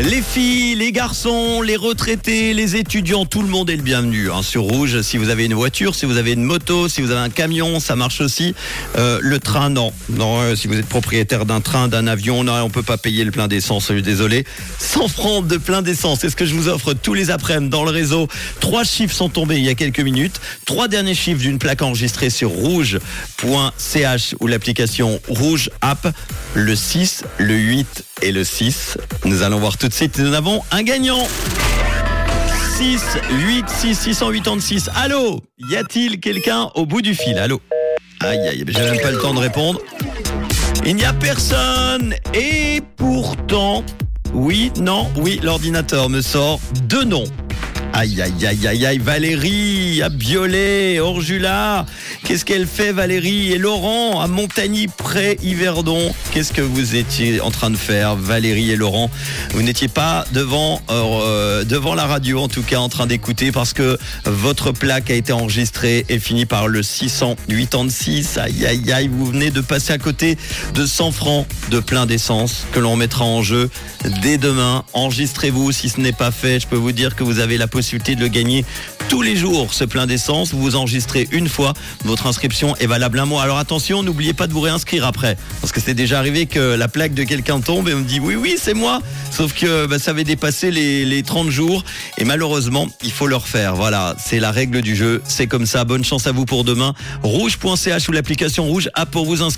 Les filles, les garçons, les retraités, les étudiants, tout le monde est le bienvenu hein, sur Rouge. Si vous avez une voiture, si vous avez une moto, si vous avez un camion, ça marche aussi. Euh, le train, non. Non, euh, si vous êtes propriétaire d'un train, d'un avion, non, on peut pas payer le plein d'essence, désolé. 100 francs de plein d'essence, c'est ce que je vous offre tous les après-midi dans le réseau. Trois chiffres sont tombés il y a quelques minutes. Trois derniers chiffres d'une plaque enregistrée sur rouge.ch ou l'application Rouge App. Le 6, le 8 et le 6. Nous allons voir tout de suite. Nous avons un gagnant. 6, 8, 6, 686. Allô? Y a-t-il quelqu'un au bout du fil? Allô? Aïe, aïe, j'ai même pas le temps de répondre. Il n'y a personne. Et pourtant, oui, non, oui, l'ordinateur me sort deux noms. Aïe, aïe, aïe, aïe, aïe, Valérie, à Biolay, Orjula. Qu'est-ce qu'elle fait, Valérie Et Laurent, à Montagny-Pré-Yverdon? Qu'est-ce que vous étiez en train de faire, Valérie et Laurent? Vous n'étiez pas devant, euh, devant la radio, en tout cas, en train d'écouter, parce que votre plaque a été enregistrée et finit par le 686. Aïe, aïe, aïe, vous venez de passer à côté de 100 francs de plein d'essence que l'on mettra en jeu dès demain. Enregistrez-vous si ce n'est pas fait. Je peux vous dire que vous avez la de le gagner tous les jours, ce plein d'essence. Vous vous enregistrez une fois. Votre inscription est valable un mois. Alors attention, n'oubliez pas de vous réinscrire après. Parce que c'est déjà arrivé que la plaque de quelqu'un tombe et on me dit oui, oui, c'est moi. Sauf que bah, ça avait dépassé les, les 30 jours. Et malheureusement, il faut le refaire. Voilà, c'est la règle du jeu. C'est comme ça. Bonne chance à vous pour demain. Rouge.ch ou l'application Rouge a pour vous inscrire.